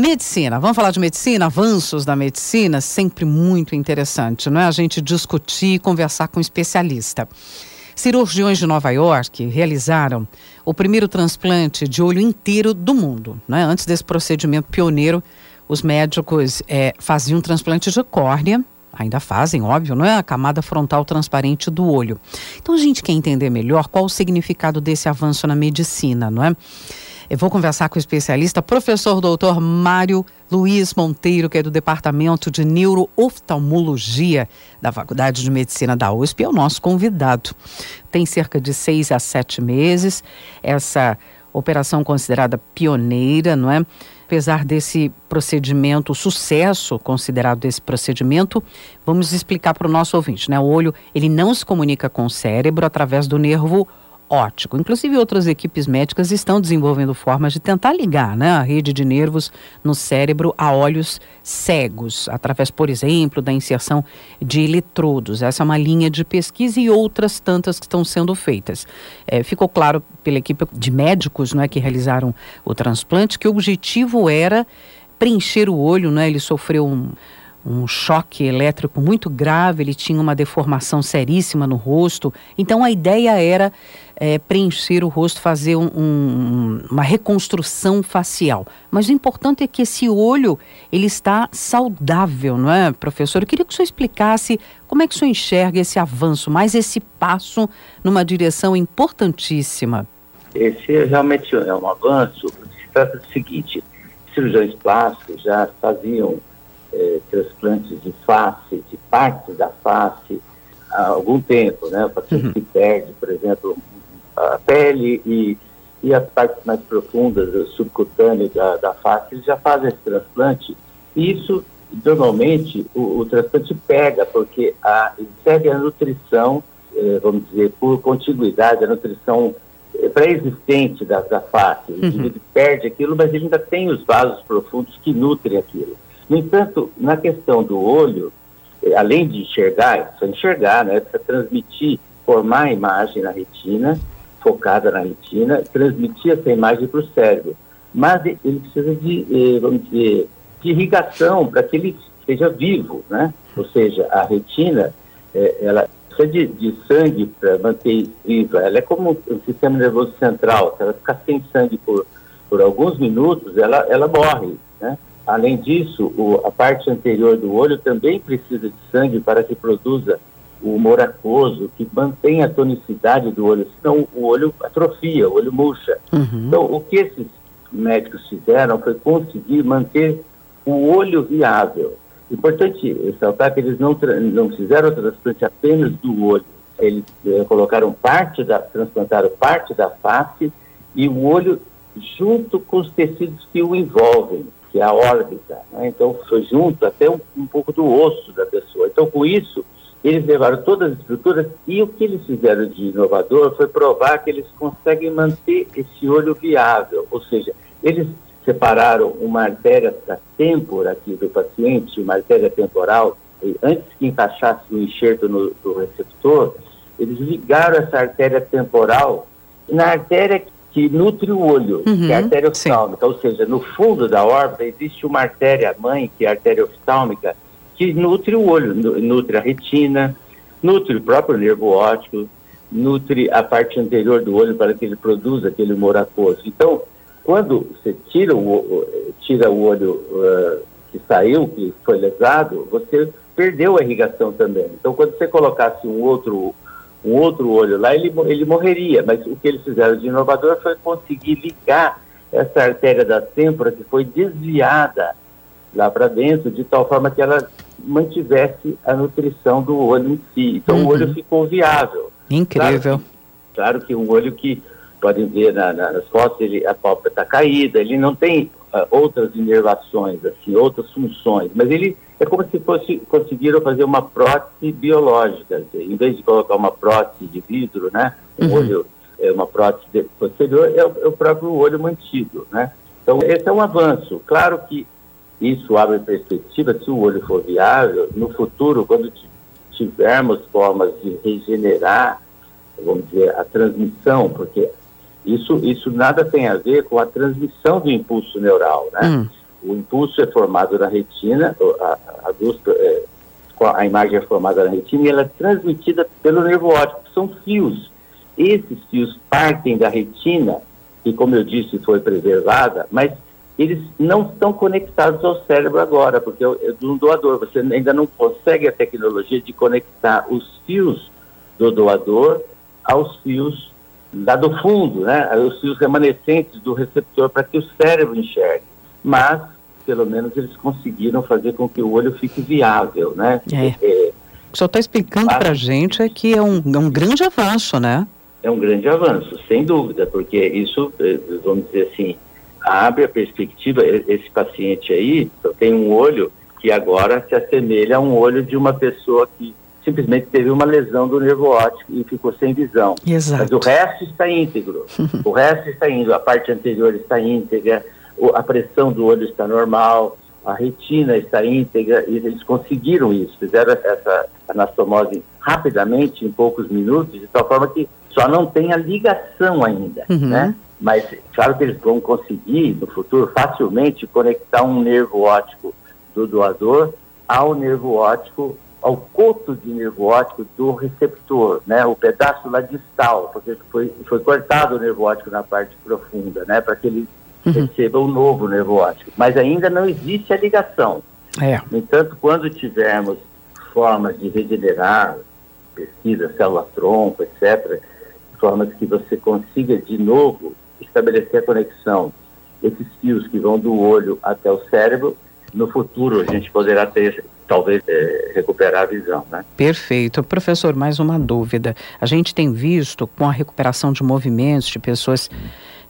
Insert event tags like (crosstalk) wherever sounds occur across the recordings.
Medicina, vamos falar de medicina, avanços da medicina, sempre muito interessante, não é? A gente discutir e conversar com um especialista. Cirurgiões de Nova York realizaram o primeiro transplante de olho inteiro do mundo. Né? Antes desse procedimento pioneiro, os médicos é, faziam um transplante de córnea, ainda fazem, óbvio, não é? A camada frontal transparente do olho. Então a gente quer entender melhor qual o significado desse avanço na medicina, não é? Eu vou conversar com o especialista, professor doutor Mário Luiz Monteiro, que é do Departamento de Neurooftalmologia da Faculdade de Medicina da USP, é o nosso convidado. Tem cerca de seis a sete meses, essa operação considerada pioneira, não é? Apesar desse procedimento, o sucesso considerado desse procedimento, vamos explicar para o nosso ouvinte, né? O olho, ele não se comunica com o cérebro através do nervo óptico. Inclusive, outras equipes médicas estão desenvolvendo formas de tentar ligar né, a rede de nervos no cérebro a olhos cegos, através, por exemplo, da inserção de eletrodos. Essa é uma linha de pesquisa e outras tantas que estão sendo feitas. É, ficou claro pela equipe de médicos né, que realizaram o transplante que o objetivo era preencher o olho, né? Ele sofreu um um choque elétrico muito grave, ele tinha uma deformação seríssima no rosto. Então a ideia era é, preencher o rosto, fazer um, um, uma reconstrução facial. Mas o importante é que esse olho ele está saudável, não é, professor? Eu queria que o senhor explicasse como é que o senhor enxerga esse avanço, mais esse passo numa direção importantíssima. Esse realmente é um avanço. Se trata do seguinte: cirurgiões plásticos já faziam é, transplantes de face, de partes da face, há algum tempo, né? O paciente uhum. que perde, por exemplo, a pele e, e as partes mais profundas, subcutâneas da, da face, eles já fazem esse transplante. Isso, normalmente, o, o transplante pega, porque a, segue a nutrição, eh, vamos dizer, por continuidade, a nutrição eh, pré-existente da, da face. Uhum. perde aquilo, mas ele ainda tem os vasos profundos que nutrem aquilo. No entanto, na questão do olho, eh, além de enxergar, só enxergar, né, precisa transmitir, formar a imagem na retina, focada na retina, transmitir essa imagem para o cérebro. Mas ele precisa de, eh, vamos dizer, de irrigação para que ele esteja vivo, né? Ou seja, a retina, eh, ela precisa de, de sangue para manter viva. Ela é como o sistema nervoso central. Se ela ficar sem sangue por, por alguns minutos, ela, ela morre, né? Além disso, o, a parte anterior do olho também precisa de sangue para que produza o humor aquoso, que mantém a tonicidade do olho, senão o olho atrofia, o olho murcha. Uhum. Então, o que esses médicos fizeram foi conseguir manter o olho viável. Importante ressaltar que eles não, não fizeram o transplante apenas do olho, eles eh, colocaram parte da, transplantaram parte da face e o olho junto com os tecidos que o envolvem, que é a órbita. Né? Então, foi junto até um, um pouco do osso da pessoa. Então, com isso, eles levaram todas as estruturas e o que eles fizeram de inovador foi provar que eles conseguem manter esse olho viável, ou seja, eles separaram uma artéria da têmpora aqui do paciente, uma artéria temporal, e antes que encaixasse o enxerto no, no receptor, eles ligaram essa artéria temporal na artéria que nutre o olho, uhum, que é a artéria oftálmica, ou seja, no fundo da órbita existe uma artéria mãe, que é a artéria oftálmica, que nutre o olho, nutre a retina, nutre o próprio nervo óptico, nutre a parte anterior do olho para que ele produza aquele humor aquoso. Então, quando você tira o, tira o olho uh, que saiu, que foi lesado, você perdeu a irrigação também. Então, quando você colocasse um outro, um outro olho lá, ele, ele morreria. Mas o que eles fizeram de inovador foi conseguir ligar essa artéria da têmpora que foi desviada lá para dentro, de tal forma que ela mantivesse a nutrição do olho em si. Então uhum. o olho ficou viável. Incrível. Claro que, claro que um olho que podem ver na, na, nas fotos, ele, a pálpebra está caída, ele não tem uh, outras inervações, assim, outras funções, mas ele é como se fosse conseguiram fazer uma prótese biológica, em vez de colocar uma prótese de vidro, né, um uhum. olho, é, uma prótese posterior, é o, é o próprio olho mantido, né. Então esse é um avanço. Claro que isso abre perspectiva, se o olho for viável, no futuro, quando tivermos formas de regenerar, vamos dizer, a transmissão, porque isso, isso nada tem a ver com a transmissão do impulso neural, né? Hum. O impulso é formado na retina, a, a luz, é, a imagem é formada na retina e ela é transmitida pelo nervo óptico, são fios. Esses fios partem da retina, que como eu disse foi preservada, mas eles não estão conectados ao cérebro agora, porque é, um doador. Você ainda não consegue a tecnologia de conectar os fios do doador aos fios lá do fundo, né? Os fios remanescentes do receptor para que o cérebro enxergue. Mas pelo menos eles conseguiram fazer com que o olho fique viável, né? É. é o que o senhor está explicando para a gente é que é um, é um grande avanço, né? É um grande avanço, sem dúvida, porque isso, eh, vamos dizer assim, abre a perspectiva, esse paciente aí tem um olho que agora se assemelha a um olho de uma pessoa que simplesmente teve uma lesão do nervo óptico e ficou sem visão. Exato. Mas o resto está íntegro. (laughs) o resto está indo, a parte anterior está íntegra, a pressão do olho está normal, a retina está íntegra, e eles conseguiram isso, fizeram essa anastomose rapidamente, em poucos minutos, de tal forma que só não tem a ligação ainda, uhum. né? Mas claro que eles vão conseguir, no futuro, facilmente conectar um nervo óptico do doador ao nervo óptico, ao coto de nervo óptico do receptor, né? O pedaço lá distal, porque foi, foi cortado o nervo óptico na parte profunda, né? Para que ele uhum. receba o novo nervo óptico. Mas ainda não existe a ligação. É. No entanto, quando tivermos formas de regenerar, pesquisa, célula-tronco, etc., formas que você consiga de novo estabelecer a conexão, esses fios que vão do olho até o cérebro, no futuro a gente poderá ter talvez é, recuperar a visão, né? Perfeito. Professor, mais uma dúvida. A gente tem visto com a recuperação de movimentos de pessoas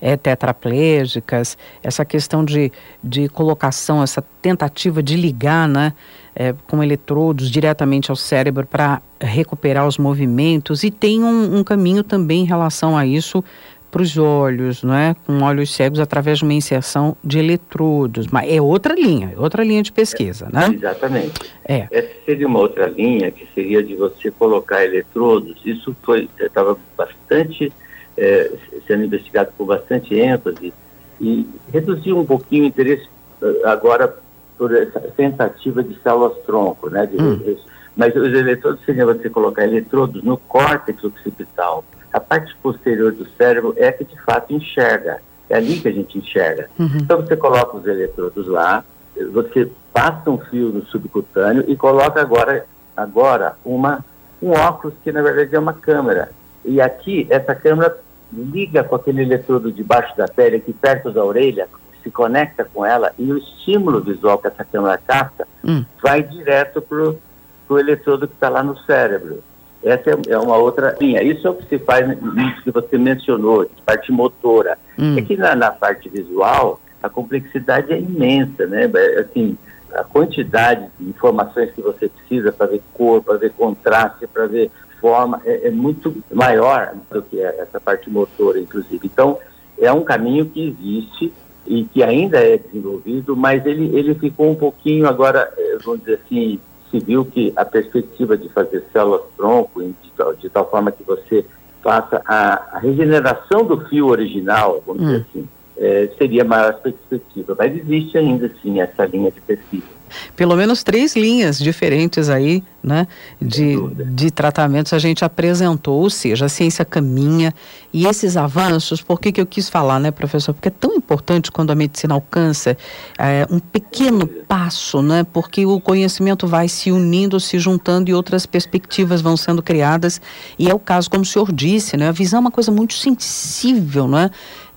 é, tetraplégicas, essa questão de, de colocação, essa tentativa de ligar né, é, com eletrodos diretamente ao cérebro para recuperar os movimentos, e tem um, um caminho também em relação a isso para os olhos, não é? Com olhos cegos através de uma inserção de eletrodos, mas é outra linha, é outra linha de pesquisa, é, né? Exatamente. É. Essa seria uma outra linha que seria de você colocar eletrodos. Isso foi estava bastante é, sendo investigado com bastante ênfase e reduziu um pouquinho o interesse eh, agora por essa tentativa de células-tronco, né? De, hum. Mas os eletrodos seriam você colocar eletrodos no córtex occipital. A parte posterior do cérebro é que de fato enxerga. É ali que a gente enxerga. Uhum. Então você coloca os eletrodos lá, você passa um fio no subcutâneo e coloca agora, agora uma, um óculos que na verdade é uma câmera. E aqui, essa câmera liga com aquele eletrodo debaixo da pele, aqui perto da orelha, se conecta com ela e o estímulo visual que essa câmera capta hum. vai direto para o eletrodo que está lá no cérebro. Essa é, é, uma outra linha. Isso é o que se faz nisso que você mencionou, de parte motora. Hum. É que na, na, parte visual, a complexidade é imensa, né? É, assim, a quantidade de informações que você precisa para ver cor, para ver contraste, para ver forma é, é, muito maior do que essa parte motora, inclusive. Então, é um caminho que existe e que ainda é desenvolvido, mas ele, ele ficou um pouquinho agora, é, vamos dizer assim, se viu que a perspectiva de fazer células-tronco de, de, tal forma que você faça a, a regeneração do fio original, vamos hum. dizer assim, é, seria maior perspectiva. Mas existe ainda, sim, essa linha de pesquisa pelo menos três linhas diferentes aí, né, de, de tratamentos a gente apresentou, ou seja, a ciência caminha e esses avanços, por que que eu quis falar, né, professor? Porque é tão importante quando a medicina alcança é, um pequeno passo, né, porque o conhecimento vai se unindo, se juntando e outras perspectivas vão sendo criadas. E é o caso, como o senhor disse, né, a visão é uma coisa muito sensível, né,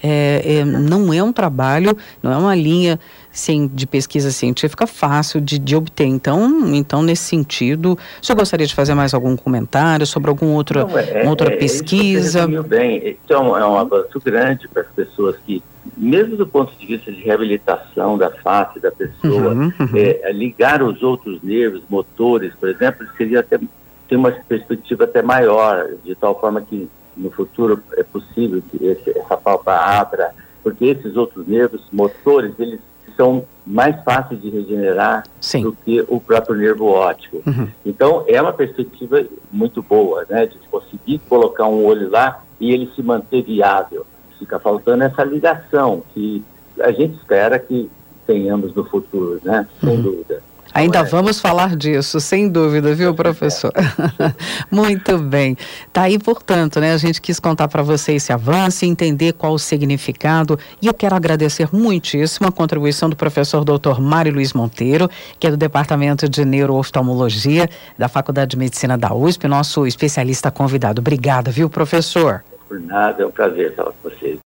é, é, não é um trabalho, não é uma linha sim, de pesquisa científica fácil de, de obter. Então, então, nesse sentido, o senhor gostaria de fazer mais algum comentário sobre alguma outra, não, é, outra é, pesquisa? É, bem. Então, é um avanço grande para as pessoas que, mesmo do ponto de vista de reabilitação da face da pessoa, uhum, uhum. É, ligar os outros nervos, motores, por exemplo, seria até ter uma perspectiva até maior, de tal forma que no futuro é possível que esse, essa palpa abra, porque esses outros nervos motores, eles são mais fáceis de regenerar Sim. do que o próprio nervo óptico. Uhum. Então, é uma perspectiva muito boa, né, de conseguir colocar um olho lá e ele se manter viável. Fica faltando essa ligação que a gente espera que tenhamos no futuro, né? Sem uhum. dúvida. Ainda é. vamos falar disso, sem dúvida, viu, professor? (laughs) Muito bem. Tá aí, portanto, né? A gente quis contar para você esse avanço e entender qual o significado. E eu quero agradecer muitíssimo a contribuição do professor doutor Mário Luiz Monteiro, que é do Departamento de Neurooftalmologia da Faculdade de Medicina da USP, nosso especialista convidado. Obrigada, viu, professor? Por nada, é um prazer estar com vocês.